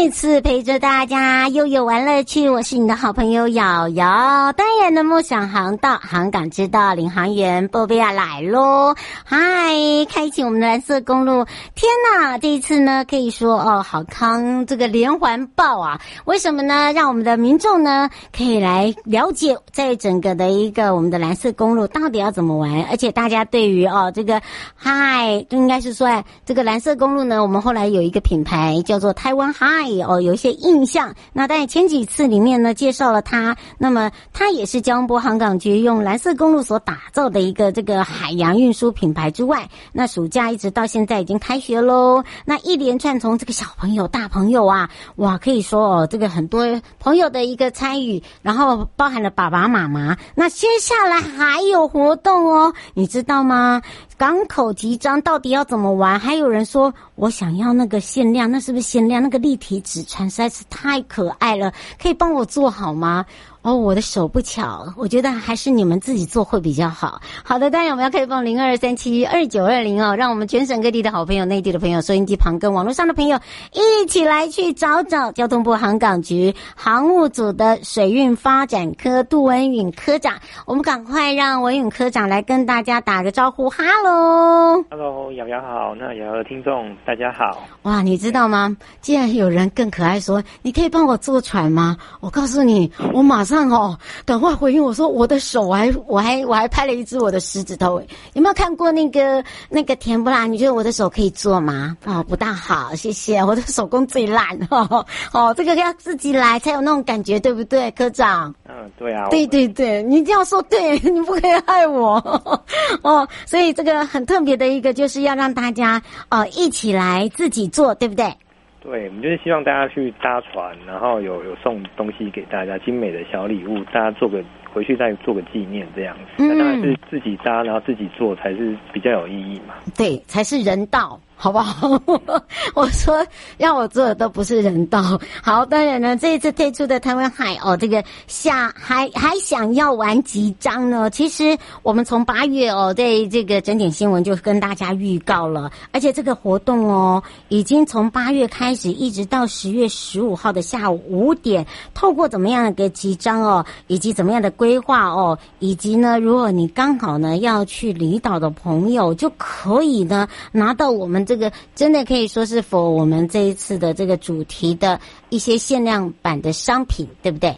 再次陪着大家悠悠玩乐趣，我是你的好朋友瑶瑶。当然的梦想航道，航港之道，领航员波比亚来喽！嗨，开启我们的蓝色公路！天哪，这一次呢，可以说哦，好康这个连环爆啊！为什么呢？让我们的民众呢，可以来了解，在整个的一个我们的蓝色公路到底要怎么玩，而且大家对于哦这个嗨，就应该是说这个蓝色公路呢，我们后来有一个品牌叫做台湾嗨。哦，有一些印象。那在前几次里面呢，介绍了它。那么它也是江波航港局用蓝色公路所打造的一个这个海洋运输品牌之外，那暑假一直到现在已经开学喽。那一连串从这个小朋友、大朋友啊，哇，可以说哦，这个很多朋友的一个参与，然后包含了爸爸妈妈。那接下来还有活动哦，你知道吗？港口集章到底要怎么玩？还有人说我想要那个限量，那是不是限量？那个立体纸船实在是太可爱了，可以帮我做好吗？哦，我的手不巧，我觉得还是你们自己做会比较好。好的，当然我们要开放零二三七二九二零哦，让我们全省各地的好朋友、内地的朋友、收音机旁跟网络上的朋友一起来去找找交通部航港局航务组的水运发展科杜文允科长。我们赶快让文允科长来跟大家打个招呼，哈喽，哈喽，瑶瑶好，那瑶瑶的听众大家好。哇，你知道吗？既然有人更可爱，说你可以帮我坐船吗？我告诉你，我马上。哦，赶快回应我说，我的手我还我还我还拍了一只我的食指头，有没有看过那个那个甜不辣？你觉得我的手可以做吗？哦，不大好，谢谢，我的手工最烂 哦哦，这个要自己来才有那种感觉，对不对，科长？嗯，对啊，对对对，你一定要说对，你不可以害我 哦。所以这个很特别的一个，就是要让大家哦一起来自己做，对不对？对，我们就是希望大家去搭船，然后有有送东西给大家，精美的小礼物，大家做个回去再做个纪念这样子。嗯，那当然是自己搭，然后自己做才是比较有意义嘛。对，才是人道。好不好？我说让我做的都不是人道。好，当然呢，这一次推出的台湾海哦，这个想还还想要玩集章呢。其实我们从八月哦，在这个整点新闻就跟大家预告了，而且这个活动哦，已经从八月开始，一直到十月十五号的下午五点，透过怎么样的一个集章哦，以及怎么样的规划哦，以及呢，如果你刚好呢要去离岛的朋友，就可以呢拿到我们。这个真的可以说是 for 我们这一次的这个主题的一些限量版的商品，对不对？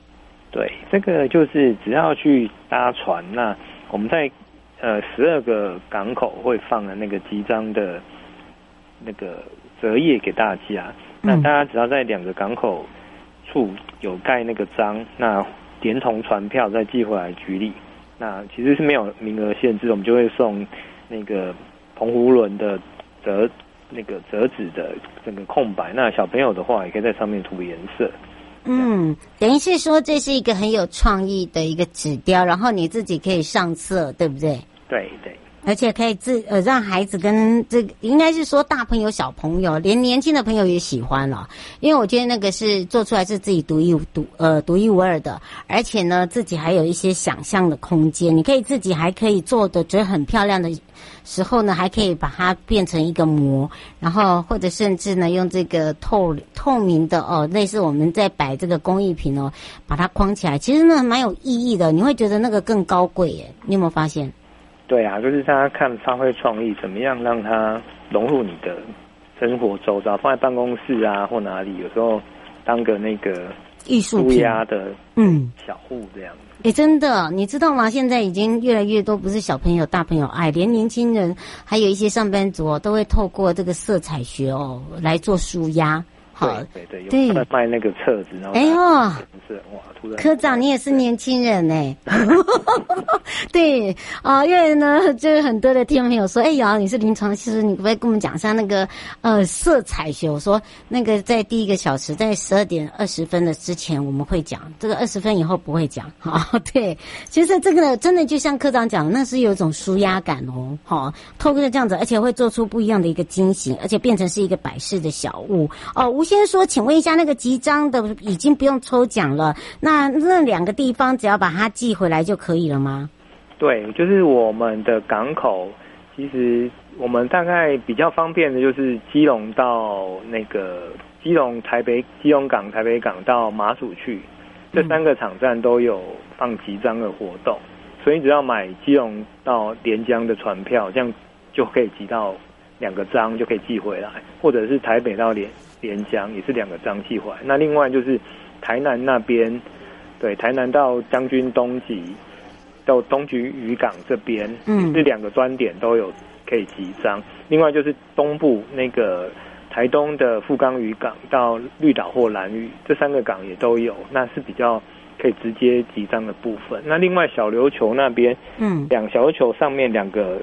对，这个就是只要去搭船，那我们在呃十二个港口会放的那个集章的那个折页给大家。那大家只要在两个港口处有盖那个章，那连同船票再寄回来局里，那其实是没有名额限制，我们就会送那个澎湖轮的。折那个折纸的整个空白，那小朋友的话也可以在上面涂颜色。嗯，等于是说这是一个很有创意的一个纸雕，然后你自己可以上色，对不对？对对。而且可以自呃让孩子跟这应该是说大朋友小朋友，连年轻的朋友也喜欢了，因为我觉得那个是做出来是自己独一无独呃独一无二的，而且呢自己还有一些想象的空间，你可以自己还可以做的觉得很漂亮的时候呢，还可以把它变成一个模，然后或者甚至呢用这个透透明的哦，类似我们在摆这个工艺品哦，把它框起来，其实呢蛮有意义的，你会觉得那个更高贵耶，你有没有发现？对啊，就是大家看发挥创意，怎么样让它融入你的生活周遭，放在办公室啊或哪里，有时候当个那个艺术品的嗯小物这样。哎、欸，真的，你知道吗？现在已经越来越多，不是小朋友、大朋友爱，连年轻人，还有一些上班族哦，都会透过这个色彩学哦来做舒压。好，对对对，有卖那个册子，然后哎呦，是哇，突然科长你也是年轻人呢，对啊，因为呢，就是很多的听众朋友说，哎呀，你是临床，其实你可不可以跟我们讲一下那个呃色彩学？我说那个在第一个小时，在十二点二十分的之前我们会讲，这个二十分以后不会讲。好，对，其实这个真的就像科长讲的，那是有一种舒压感哦，好，透过这样子，而且会做出不一样的一个惊喜，而且变成是一个摆饰的小物哦。吴先生说，请问一下，那个集章的已经不用抽奖了，那那两个地方只要把它寄回来就可以了吗？对，就是我们的港口，其实我们大概比较方便的就是基隆到那个基隆、台北、基隆港、台北港到马祖去，这三个场站都有放集章的活动，所以你只要买基隆到连江的船票，这样就可以集到两个章，就可以寄回来，或者是台北到连连江也是两个脏器环。那另外就是台南那边，对，台南到将军东集。到东局渔港这边，嗯，这两个端点都有可以集章。另外就是东部那个台东的富冈渔港到绿岛或蓝屿这三个港也都有，那是比较可以直接集章的部分。那另外小琉球那边，嗯，两小琉球上面两个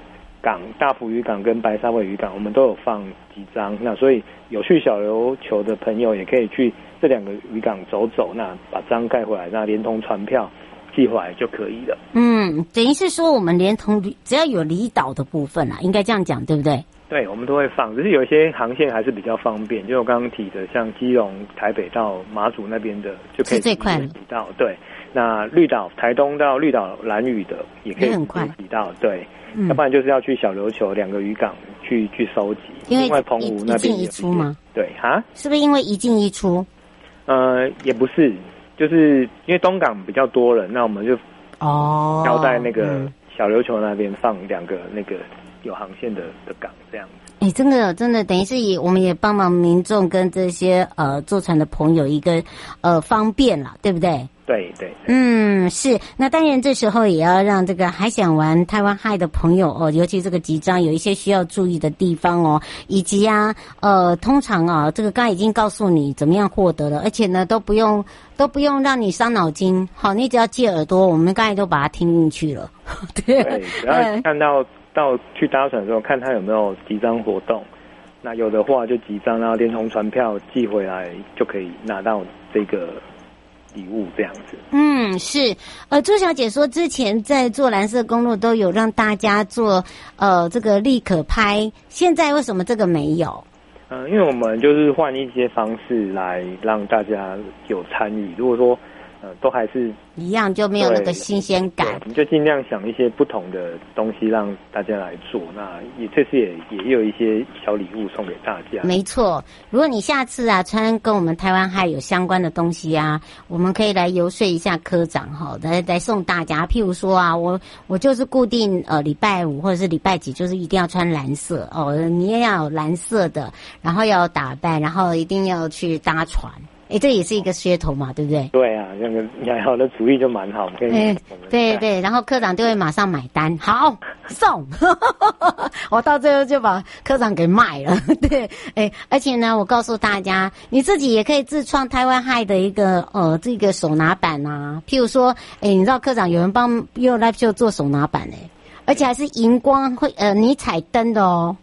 港大埔渔港跟白沙尾渔港，我们都有放几张。那所以有去小琉球的朋友也可以去这两个渔港走走，那把章盖回来，那连同船票。寄回来就可以了。嗯，等于是说，我们连同只要有离岛的部分啊，应该这样讲，对不对？对，我们都会放，只是有一些航线还是比较方便，就我刚刚提的，像基隆、台北到马祖那边的，就可以直接抵到。对，那绿岛、台东到绿岛、兰屿的也可以很快抵到。对，嗯、要不然就是要去小琉球两个渔港去去收集，因为另外澎湖那边一进一出吗？对哈，是不是因为一进一出？呃，也不是。就是因为东港比较多人，那我们就哦交代那个小琉球那边放两个那个有航线的的港这样子。哎、欸，真的真的，等于是以我们也帮忙民众跟这些呃坐船的朋友一个呃方便了，对不对？对对，嗯，是。那当然，这时候也要让这个还想玩台湾嗨的朋友哦，尤其这个集章有一些需要注意的地方哦，以及啊，呃，通常啊，这个刚才已经告诉你怎么样获得了，而且呢，都不用都不用让你伤脑筋，好，你只要借耳朵，我们刚才都把它听进去了。对，只要看到到去搭船的时候，看他有没有集章活动，那有的话就集章，然后连同船票寄回来，就可以拿到这个。礼物这样子，嗯，是，呃，朱小姐说之前在做蓝色公路都有让大家做，呃，这个立可拍，现在为什么这个没有？嗯、呃，因为我们就是换一些方式来让大家有参与，如果说。呃，都还是一样，就没有那个新鲜感。你就尽量想一些不同的东西让大家来做。那也这次也也有一些小礼物送给大家。没错，如果你下次啊穿跟我们台湾嗨有相关的东西啊，我们可以来游说一下科长哈，来来送大家。譬如说啊，我我就是固定呃礼拜五或者是礼拜几，就是一定要穿蓝色哦，你也要有蓝色的，然后要打扮，然后一定要去搭船。哎，这也是一个噱头嘛，对不对？对啊，那个雅瑶的主意就蛮好，可以。哎，对对，然后科长就会马上买单，好送，我到最后就把科长给卖了。对，哎，而且呢，我告诉大家，你自己也可以自创台湾嗨的一个呃这个手拿板啊。譬如说，哎，你知道科长有人帮 You Live Show 做手拿板哎，而且还是荧光会呃你彩灯的哦，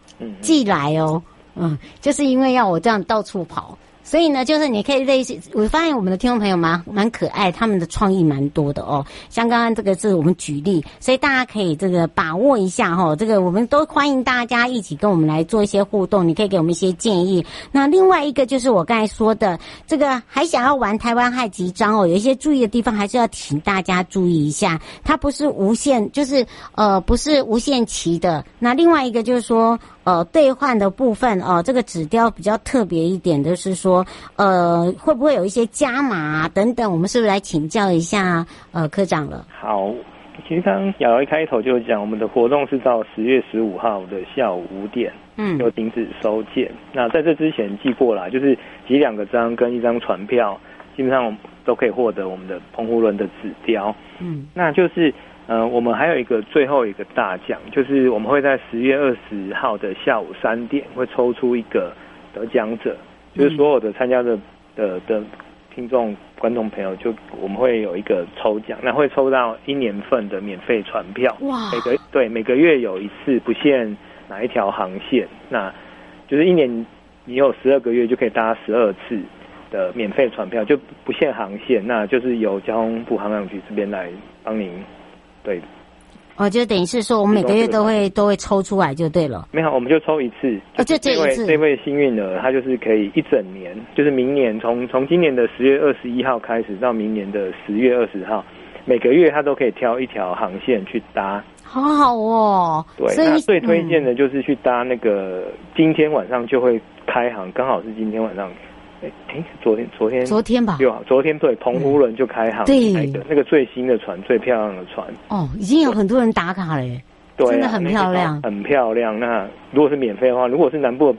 寄来哦，嗯，就是因为要我这样到处跑。所以呢，就是你可以类似，我发现我们的听众朋友蛮蛮可爱，他们的创意蛮多的哦。像刚刚这个是我们举例，所以大家可以这个把握一下哈、哦。这个我们都欢迎大家一起跟我们来做一些互动，你可以给我们一些建议。那另外一个就是我刚才说的，这个还想要玩台湾嗨集章哦，有一些注意的地方还是要请大家注意一下，它不是无限，就是呃不是无限期的。那另外一个就是说。呃，兑换的部分哦、呃，这个纸雕比较特别一点，就是说，呃，会不会有一些加码、啊、等等？我们是不是来请教一下呃科长了？好，其实刚刚瑶瑶一开头就讲，我们的活动是到十月十五号的下午五点，嗯，就停止收件。那在这之前寄过来，就是集两个章跟一张船票，基本上都可以获得我们的澎湖轮的纸雕。嗯，那就是。呃，我们还有一个最后一个大奖，就是我们会在十月二十号的下午三点会抽出一个得奖者。就是所有的参加的的的听众观众朋友，就我们会有一个抽奖，那会抽到一年份的免费船票。哇！每个对每个月有一次，不限哪一条航线，那就是一年你有十二个月就可以搭十二次的免费船票，就不限航线，那就是由交通部航港局这边来帮您对。哦，就等于是说，我们每个月都会都会抽出来就对了。没有，我们就抽一次。哦，就这一次。这位幸运儿，他就是可以一整年，就是明年从从今年的十月二十一号开始到明年的十月二十号，每个月他都可以挑一条航线去搭。好好哦。对，那最推荐的就是去搭那个今天晚上就会开航，刚好是今天晚上。哎，昨天昨天昨天吧，有昨天对，澎湖轮就开航，对，那个那个最新的船，最漂亮的船。哦，已经有很多人打卡了耶，对，真的很漂亮，很漂亮。那如果是免费的话，如果是南部的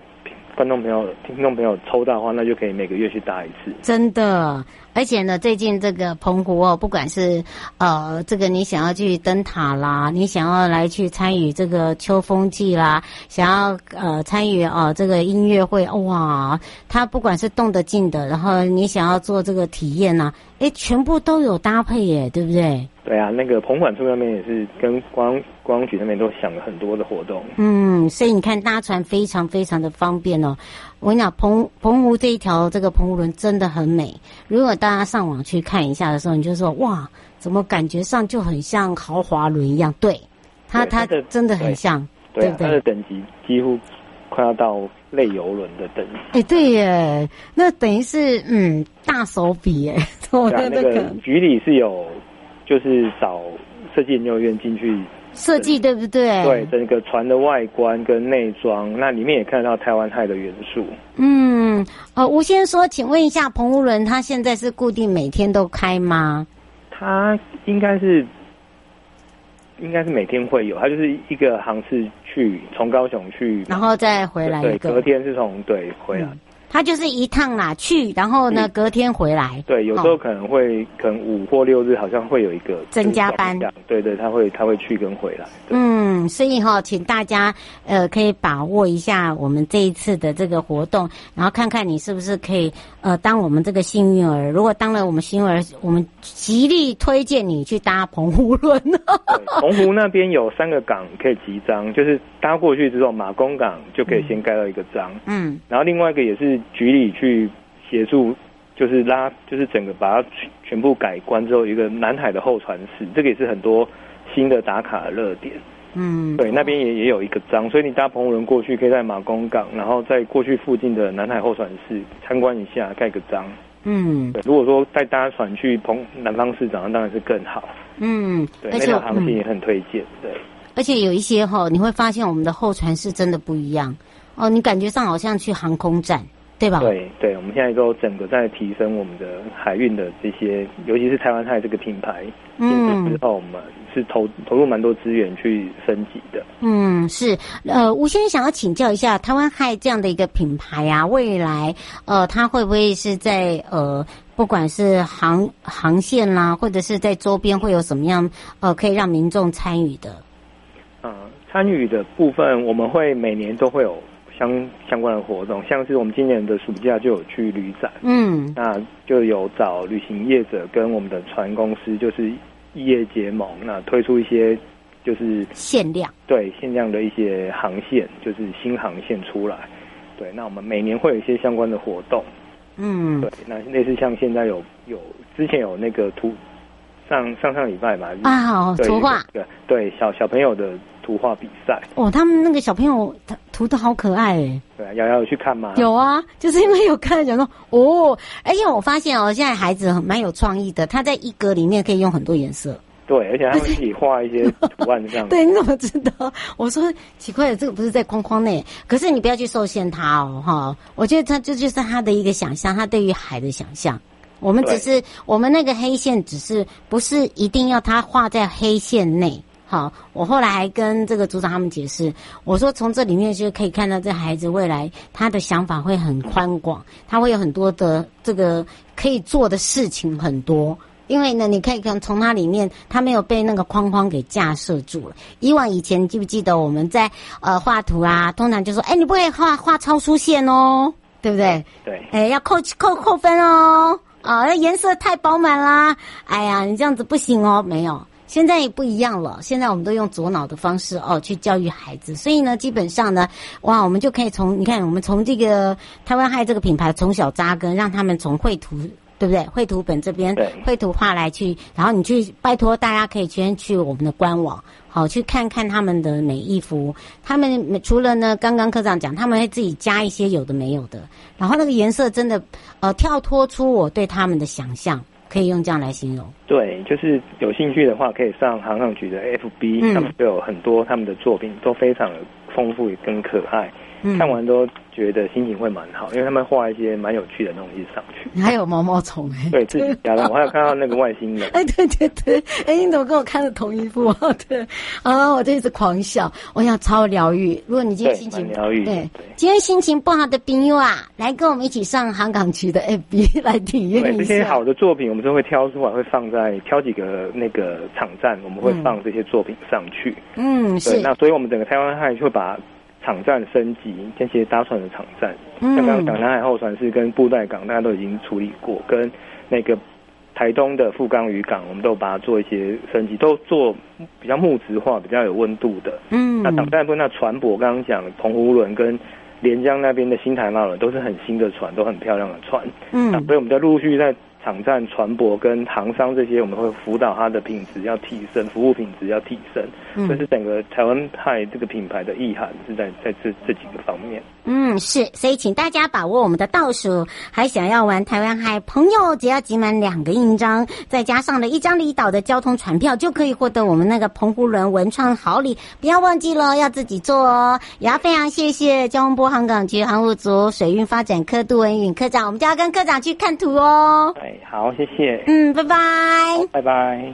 观众朋友、听众朋友抽到的话，那就可以每个月去搭一次。真的。而且呢，最近这个澎湖哦，不管是呃，这个你想要去灯塔啦，你想要来去参与这个秋风季啦，想要呃参与哦这个音乐会，哇，它不管是动得静的，然后你想要做这个体验呐，诶，全部都有搭配耶，对不对？对啊，那个澎管处那边也是跟观光局那边都想了很多的活动。嗯，所以你看搭船非常非常的方便哦。我跟你讲，澎澎湖这一条这个澎湖轮真的很美。如果大家上网去看一下的时候，你就说哇，怎么感觉上就很像豪华轮一样？对，它它真的很像，对不对？它的等级几乎快要到类游轮的等级。哎，对耶，那等于是嗯大手笔耶。我的 那个局里是有。就是找设计研究院进去设计，对不对？对，整个船的外观跟内装，那里面也看得到台湾海的元素。嗯，呃，吴先生说，请问一下，澎湖轮它现在是固定每天都开吗？它应该是，应该是每天会有，它就是一个航次去从高雄去，然后再回来一个，对，隔天是从对回来。嗯他就是一趟啦，去，然后呢，隔天回来。对，有时候可能会，哦、可能五或六日好像会有一个增加班。对对，他会他会去跟回来。嗯，所以哈，请大家呃可以把握一下我们这一次的这个活动，然后看看你是不是可以呃当我们这个幸运儿。如果当了我们幸运儿，我们极力推荐你去搭澎湖轮。澎湖那边有三个港可以集章，就是搭过去之后，马公港就可以先盖到一个章。嗯，然后另外一个也是。局里去协助，就是拉，就是整个把它全部改观之后，一个南海的候船室，这个也是很多新的打卡的热点。嗯，对，那边也也有一个章，所以你搭澎湖轮过去，可以在马公港，然后在过去附近的南海候船室参观一下，盖个章。嗯，对，如果说再搭船去澎南方市场，当然是更好。嗯，对，那条航线也很推荐。对，而且有一些哈，你会发现我们的候船是真的不一样哦，你感觉上好像去航空站。对吧？对对，我们现在都整个在提升我们的海运的这些，尤其是台湾海这个品牌。嗯，之后我们是投投入蛮多资源去升级的。嗯，是。呃，吴先生想要请教一下，台湾海这样的一个品牌啊，未来呃，它会不会是在呃，不管是航航线啦，或者是在周边会有什么样呃，可以让民众参与的？嗯，参与的部分，我们会每年都会有。相相关的活动，像是我们今年的暑假就有去旅展，嗯，那就有找旅行业者跟我们的船公司，就是异业结盟，那推出一些就是限量，对限量的一些航线，就是新航线出来，对，那我们每年会有一些相关的活动，嗯，对，那类似像现在有有之前有那个图上上上礼拜吧，啊，好图画，对对小小朋友的。图画比赛哦，他们那个小朋友他涂的好可爱哎。对啊，瑶瑶有去看吗？有啊，就是因为有看，讲说哦，而且我发现哦，现在孩子很蛮有创意的，他在一格里面可以用很多颜色。对，而且他们自己画一些图案这样。对，你怎么知道？我说奇怪了，这个不是在框框内，可是你不要去受限他哦，哈。我觉得他这就，就是他的一个想象，他对于海的想象。我们只是我们那个黑线，只是不是一定要他画在黑线内。好，我后来还跟这个组长他们解释，我说从这里面就可以看到这孩子未来他的想法会很宽广，他会有很多的这个可以做的事情很多。因为呢，你可以看从他里面，他没有被那个框框给架设住了。以往以前记不记得我们在呃画图啊，通常就说，哎，你不可以画画超出线哦。对不对？对。哎，要扣扣扣分哦。啊，那颜色太饱满啦！哎呀，你这样子不行哦。没有，现在也不一样了。现在我们都用左脑的方式哦去教育孩子，所以呢，基本上呢，哇，我们就可以从你看，我们从这个台湾 Hi 这个品牌从小扎根，让他们从绘图。对不对？绘图本这边绘图画来去，然后你去拜托大家可以先去我们的官网，好去看看他们的每一幅。他们除了呢，刚刚科长讲，他们会自己加一些有的没有的，然后那个颜色真的呃跳脱出我对他们的想象，可以用这样来形容。对，就是有兴趣的话，可以上航港局的 FB，嗯，他们就有很多他们的作品都非常丰富跟可爱。看完都觉得心情会蛮好，因为他们画一些蛮有趣的东西上去，还有毛毛虫哎，对自己家的，我还有看到那个外星人，哎，对对对，哎，你怎么跟我看的同一部？对，啊，我就一直狂笑，我想超疗愈。如果你今天心情疗愈，对，今天心情不好的朋友啊，来跟我们一起上航港区的 FB 来体验一下。对，这些好的作品，我们都会挑出来，会放在挑几个那个场站，我们会放这些作品上去。嗯，是。那所以我们整个台湾海会把。场站升级，这些搭船的场站，像刚刚讲南海后船是跟布袋港，大家都已经处理过，跟那个台东的富冈渔港，我们都把它做一些升级，都做比较木质化、比较有温度的。嗯，那场站部分，那船舶刚刚讲澎湖轮跟连江那边的新台湾轮都是很新的船，都很漂亮的船。嗯，那所以我们在陆续在。场站船舶跟航商这些，我们会辅导它的品质要提升，服务品质要提升。嗯，这是整个台湾派这个品牌的意涵，是在在这这几个方面。嗯，是，所以请大家把握我们的倒数，还想要玩台湾海，朋友只要集满两个印章，再加上了一张离岛的交通船票，就可以获得我们那个澎湖轮文创好礼。不要忘记了，要自己做哦。也要非常谢谢交通部航港局航务组水运发展科杜文允科长，我们就要跟科长去看图哦。好，谢谢。嗯，拜拜。拜拜。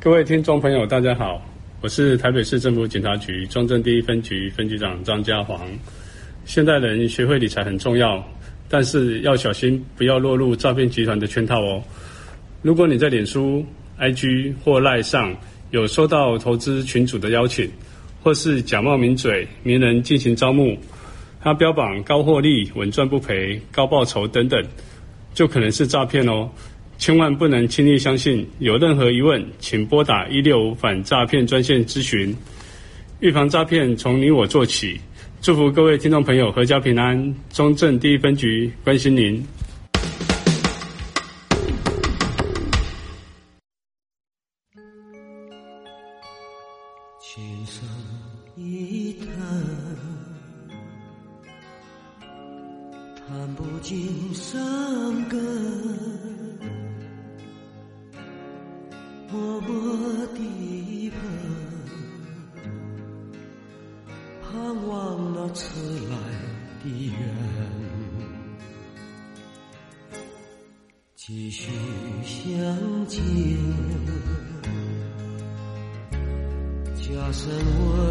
各位听众朋友，大家好，我是台北市政府警察局中正第一分局分局长张家煌。现代人学会理财很重要，但是要小心，不要落入诈骗集团的圈套哦。如果你在脸书、IG 或 LINE 上有收到投资群组的邀请，或是假冒名嘴、名人进行招募，他标榜高获利、稳赚不赔、高报酬等等，就可能是诈骗哦。千万不能轻易相信。有任何疑问，请拨打一六五反诈骗专线咨询。预防诈骗，从你我做起。祝福各位听众朋友阖家平安。中正第一分局关心您。琴声一弹，弹不尽伤感。默默的盼，盼望那迟来的缘，继续相见。我问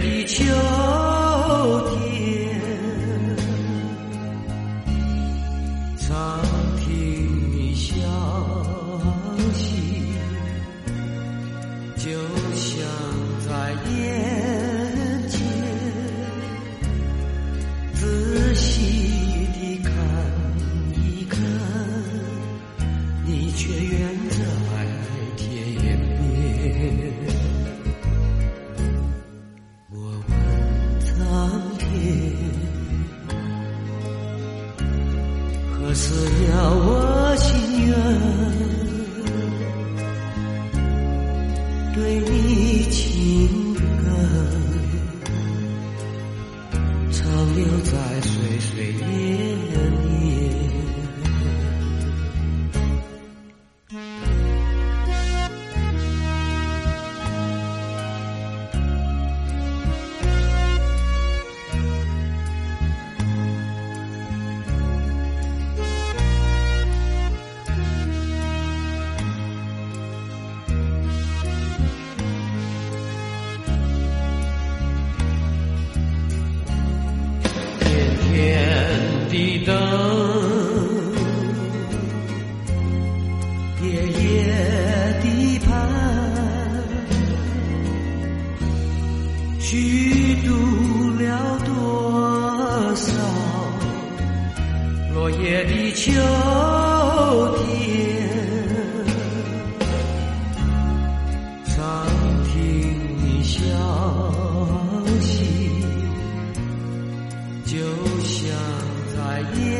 地球。my.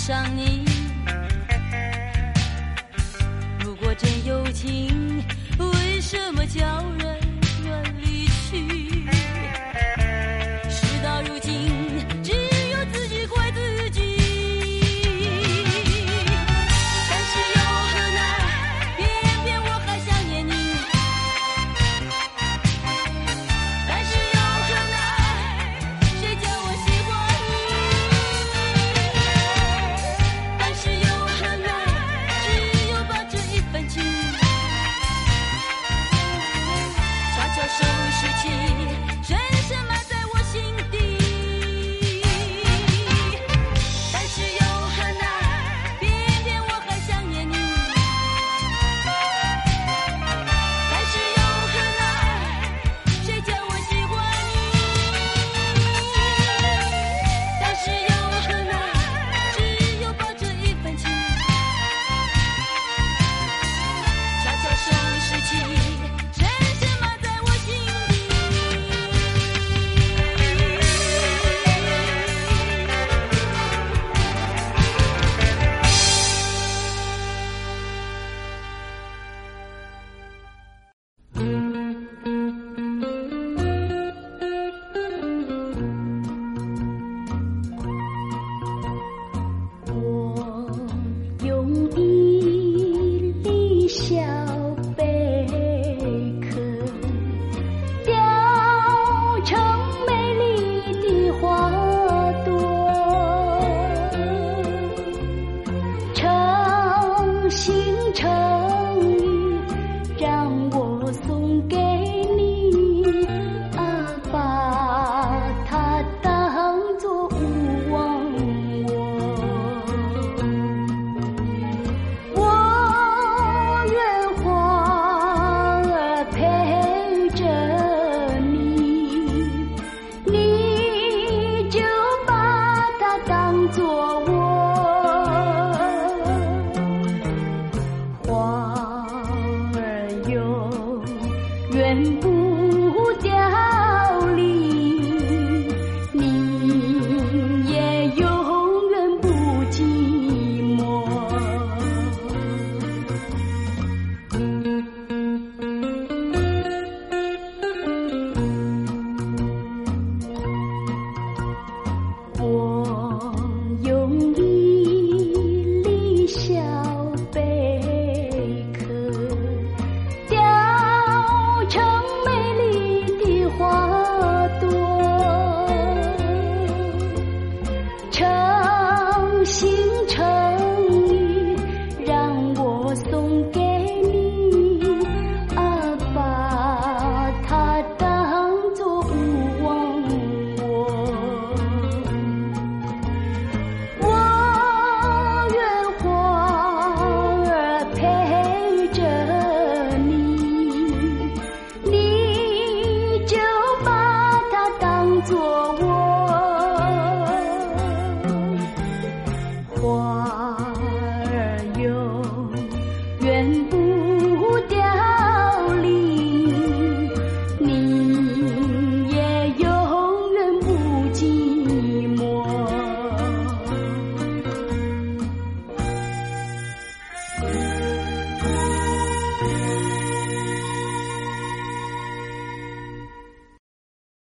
想你。如果真有情为什么叫人远离去？